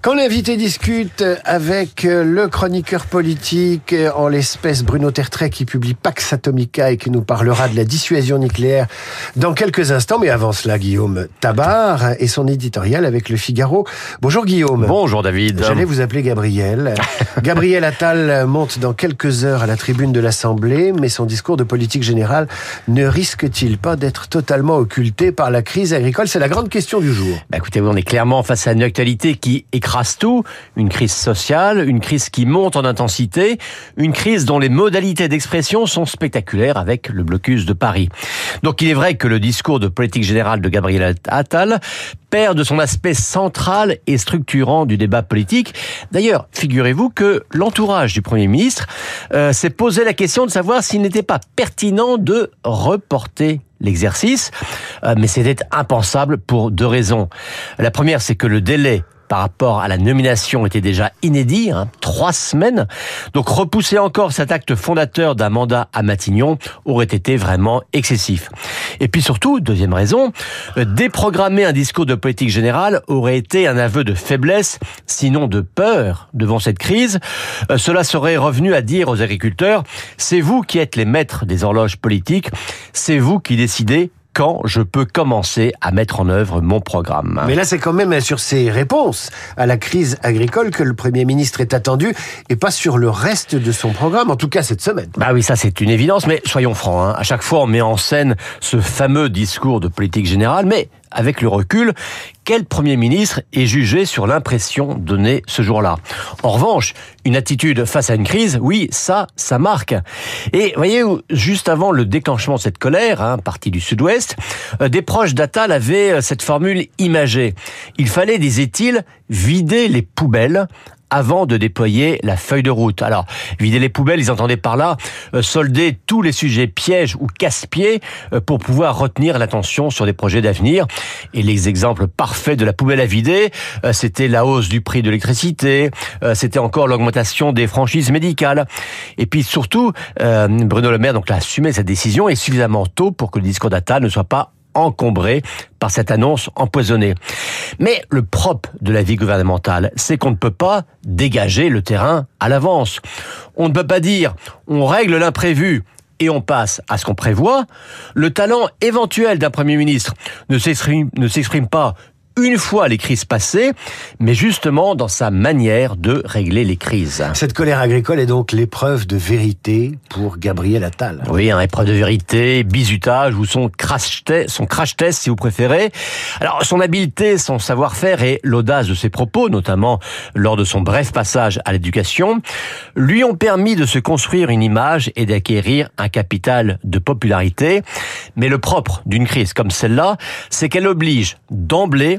Quand l'invité discute avec le chroniqueur politique, en l'espèce Bruno Tertrais qui publie Pax Atomica et qui nous parlera de la dissuasion nucléaire dans quelques instants. Mais avant cela, Guillaume Tabar et son éditorial avec Le Figaro. Bonjour Guillaume. Bonjour David. J'allais vous appeler Gabriel. Gabriel Attal monte dans quelques heures à la tribune de l'Assemblée, mais son discours de politique générale ne risque-t-il pas d'être totalement occulté par la crise agricole? C'est la grande question du jour. Bah écoutez, on est clairement face à une actualité qui écrase tout, une crise sociale, une crise qui monte en intensité, une crise dont les modalités d'expression sont spectaculaires avec le blocus de Paris. Donc il est vrai que le discours de politique générale de Gabriel Attal perd de son aspect central et structurant du débat politique. D'ailleurs, figurez-vous que l'entourage du Premier ministre euh, s'est posé la question de savoir s'il n'était pas pertinent de reporter l'exercice, euh, mais c'était impensable pour deux raisons. La première, c'est que le délai par rapport à la nomination était déjà inédit, hein, trois semaines. Donc repousser encore cet acte fondateur d'un mandat à Matignon aurait été vraiment excessif. Et puis surtout, deuxième raison, euh, déprogrammer un discours de politique générale aurait été un aveu de faiblesse, sinon de peur devant cette crise. Euh, cela serait revenu à dire aux agriculteurs, c'est vous qui êtes les maîtres des horloges politiques, c'est vous qui décidez quand je peux commencer à mettre en œuvre mon programme. Mais là, c'est quand même sur ces réponses à la crise agricole que le Premier ministre est attendu et pas sur le reste de son programme, en tout cas cette semaine. Bah oui, ça c'est une évidence, mais soyons francs, hein. à chaque fois on met en scène ce fameux discours de politique générale, mais avec le recul, quel Premier ministre est jugé sur l'impression donnée ce jour-là? En revanche, une attitude face à une crise, oui, ça, ça marque. Et voyez, juste avant le déclenchement de cette colère, hein, partie du Sud-Ouest, euh, des proches d'Atal avaient euh, cette formule imagée. Il fallait, disait-il, vider les poubelles avant de déployer la feuille de route. Alors, vider les poubelles, ils entendaient par là euh, solder tous les sujets pièges ou casse-pieds euh, pour pouvoir retenir l'attention sur des projets d'avenir. Et les exemples parfaits de la poubelle à vider, euh, c'était la hausse du prix de l'électricité, c'était encore l'augmentation des franchises médicales. Et puis surtout, Bruno Le Maire donc a assumé cette décision et suffisamment tôt pour que le discours d'Atta ne soit pas encombré par cette annonce empoisonnée. Mais le propre de la vie gouvernementale, c'est qu'on ne peut pas dégager le terrain à l'avance. On ne peut pas dire on règle l'imprévu et on passe à ce qu'on prévoit. Le talent éventuel d'un Premier ministre ne s'exprime pas une fois les crises passées, mais justement dans sa manière de régler les crises. Cette colère agricole est donc l'épreuve de vérité pour Gabriel Attal. Oui, un épreuve de vérité, bizutage ou son crash test, son crash test si vous préférez. Alors son habileté, son savoir-faire et l'audace de ses propos, notamment lors de son bref passage à l'éducation, lui ont permis de se construire une image et d'acquérir un capital de popularité. Mais le propre d'une crise comme celle-là, c'est qu'elle oblige d'emblée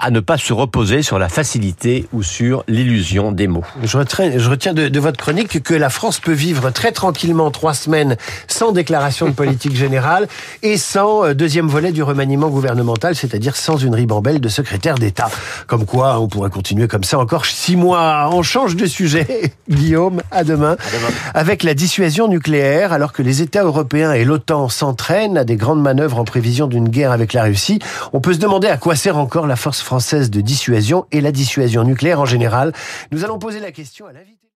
à ne pas se reposer sur la facilité ou sur l'illusion des mots. Je retiens, je retiens de, de, votre chronique que la France peut vivre très tranquillement trois semaines sans déclaration de politique générale et sans euh, deuxième volet du remaniement gouvernemental, c'est-à-dire sans une ribambelle de secrétaire d'État. Comme quoi, on pourrait continuer comme ça encore six mois. On change de sujet, Guillaume, à demain. à demain. Avec la dissuasion nucléaire, alors que les États européens et l'OTAN s'entraînent à des grandes manœuvres en prévision d'une guerre avec la Russie, on peut se demander à quoi sert encore la force française de dissuasion et la dissuasion nucléaire en général. Nous allons poser la question à l'invité.